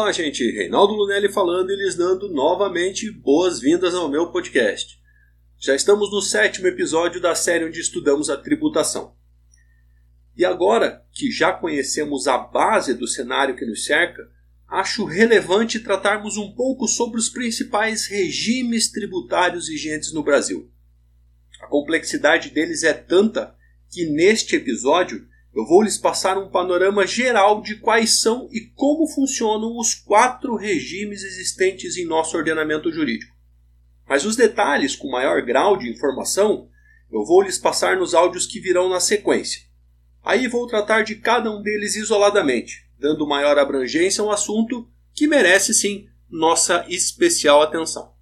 Olá, gente. Reinaldo Lunelli falando e lhes dando novamente boas-vindas ao meu podcast. Já estamos no sétimo episódio da série onde estudamos a tributação. E agora que já conhecemos a base do cenário que nos cerca, acho relevante tratarmos um pouco sobre os principais regimes tributários vigentes no Brasil. A complexidade deles é tanta que neste episódio eu vou lhes passar um panorama geral de quais são e como funcionam os quatro regimes existentes em nosso ordenamento jurídico. Mas os detalhes com maior grau de informação eu vou lhes passar nos áudios que virão na sequência. Aí vou tratar de cada um deles isoladamente, dando maior abrangência ao assunto que merece sim nossa especial atenção.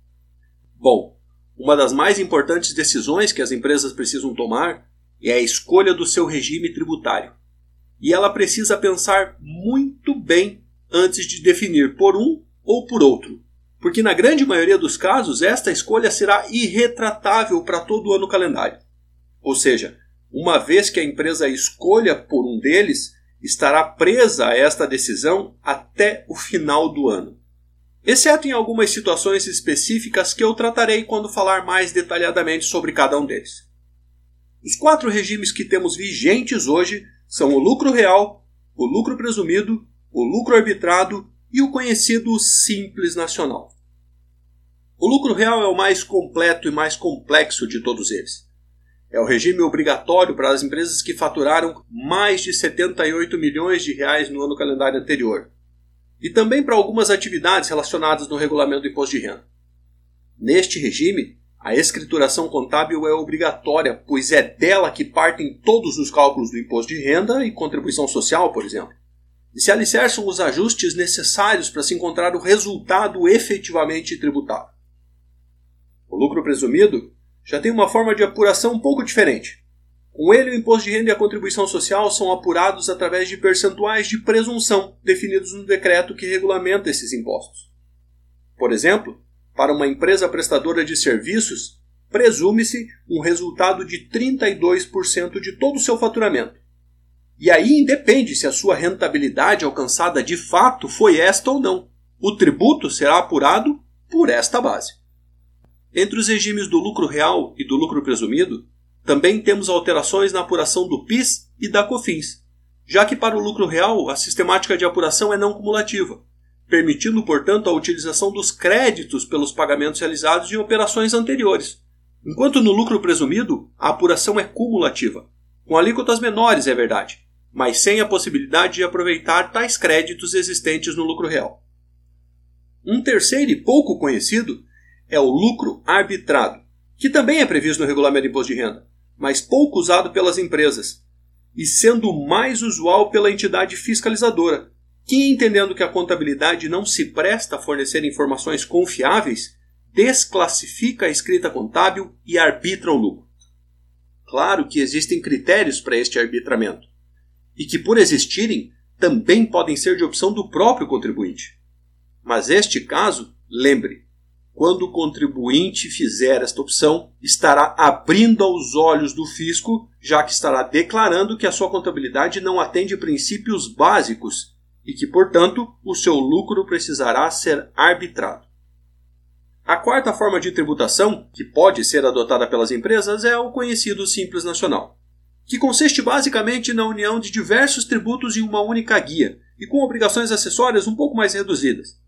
Bom, uma das mais importantes decisões que as empresas precisam tomar é a escolha do seu regime tributário. E ela precisa pensar muito bem antes de definir por um ou por outro, porque na grande maioria dos casos esta escolha será irretratável para todo o ano calendário. Ou seja, uma vez que a empresa escolha por um deles, estará presa a esta decisão até o final do ano. Exceto em algumas situações específicas que eu tratarei quando falar mais detalhadamente sobre cada um deles. Os quatro regimes que temos vigentes hoje são o lucro real, o lucro presumido, o lucro arbitrado e o conhecido simples nacional. O lucro real é o mais completo e mais complexo de todos eles. É o regime obrigatório para as empresas que faturaram mais de 78 milhões de reais no ano calendário anterior, e também para algumas atividades relacionadas no regulamento do imposto de renda. Neste regime, a escrituração contábil é obrigatória, pois é dela que partem todos os cálculos do imposto de renda e contribuição social, por exemplo. E se alicerçam os ajustes necessários para se encontrar o resultado efetivamente tributado. O lucro presumido já tem uma forma de apuração um pouco diferente. Com ele, o imposto de renda e a contribuição social são apurados através de percentuais de presunção definidos no decreto que regulamenta esses impostos. Por exemplo, para uma empresa prestadora de serviços, presume-se um resultado de 32% de todo o seu faturamento. E aí independe se a sua rentabilidade alcançada de fato foi esta ou não. O tributo será apurado por esta base. Entre os regimes do lucro real e do lucro presumido, também temos alterações na apuração do PIS e da COFINS, já que para o lucro real a sistemática de apuração é não cumulativa, permitindo, portanto, a utilização dos créditos pelos pagamentos realizados em operações anteriores. Enquanto no lucro presumido, a apuração é cumulativa, com alíquotas menores, é verdade, mas sem a possibilidade de aproveitar tais créditos existentes no lucro real. Um terceiro e pouco conhecido é o lucro arbitrado, que também é previsto no regulamento de imposto de renda, mas pouco usado pelas empresas, e sendo mais usual pela entidade fiscalizadora, que, entendendo que a contabilidade não se presta a fornecer informações confiáveis, desclassifica a escrita contábil e arbitra o lucro. Claro que existem critérios para este arbitramento, e que, por existirem, também podem ser de opção do próprio contribuinte. Mas este caso, lembre, quando o contribuinte fizer esta opção, estará abrindo aos olhos do fisco, já que estará declarando que a sua contabilidade não atende princípios básicos e que, portanto, o seu lucro precisará ser arbitrado. A quarta forma de tributação, que pode ser adotada pelas empresas, é o conhecido Simples Nacional, que consiste basicamente na união de diversos tributos em uma única guia e com obrigações acessórias um pouco mais reduzidas.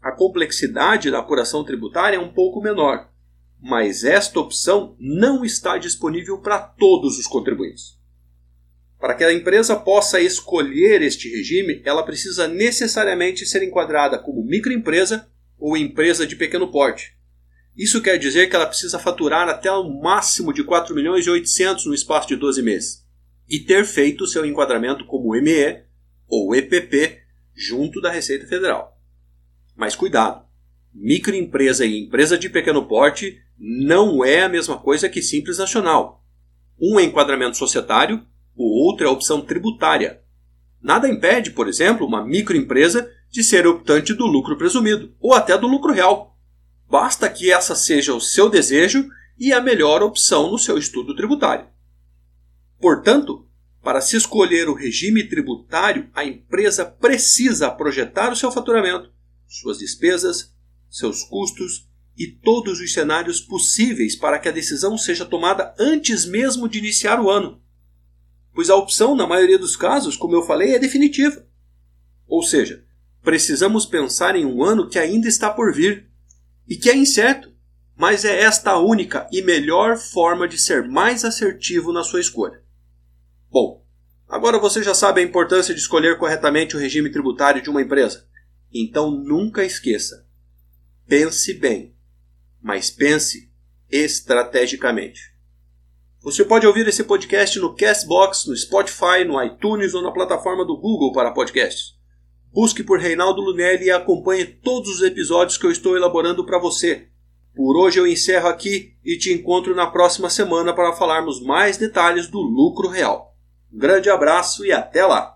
A complexidade da apuração tributária é um pouco menor, mas esta opção não está disponível para todos os contribuintes. Para que a empresa possa escolher este regime, ela precisa necessariamente ser enquadrada como microempresa ou empresa de pequeno porte. Isso quer dizer que ela precisa faturar até o máximo de 4 milhões e 800 no espaço de 12 meses e ter feito seu enquadramento como ME ou EPP junto da Receita Federal. Mas cuidado, microempresa e empresa de pequeno porte não é a mesma coisa que simples nacional. Um enquadramento societário o outro é a opção tributária. Nada impede, por exemplo, uma microempresa de ser optante do lucro presumido, ou até do lucro real. Basta que essa seja o seu desejo e a melhor opção no seu estudo tributário. Portanto, Para se escolher o regime tributário, a empresa precisa projetar o seu faturamento, suas despesas, seus custos e todos os cenários possíveis para que a decisão seja tomada antes mesmo de iniciar o ano. Pois a opção, na maioria dos casos, como eu falei, é definitiva. Ou seja, precisamos pensar em um ano que ainda está por vir e que é incerto, mas é esta a única e melhor forma de ser mais assertivo na sua escolha. Bom, agora você já sabe a importância de escolher corretamente o regime tributário de uma empresa. Então nunca esqueça: pense bem, mas pense estrategicamente. Você pode ouvir esse podcast no Castbox, no Spotify, no iTunes ou na plataforma do Google para podcasts. Busque por Reinaldo Lunelli e acompanhe todos os episódios que eu estou elaborando para você. Por hoje eu encerro aqui e te encontro na próxima semana para falarmos mais detalhes do lucro real. Um grande abraço e até lá!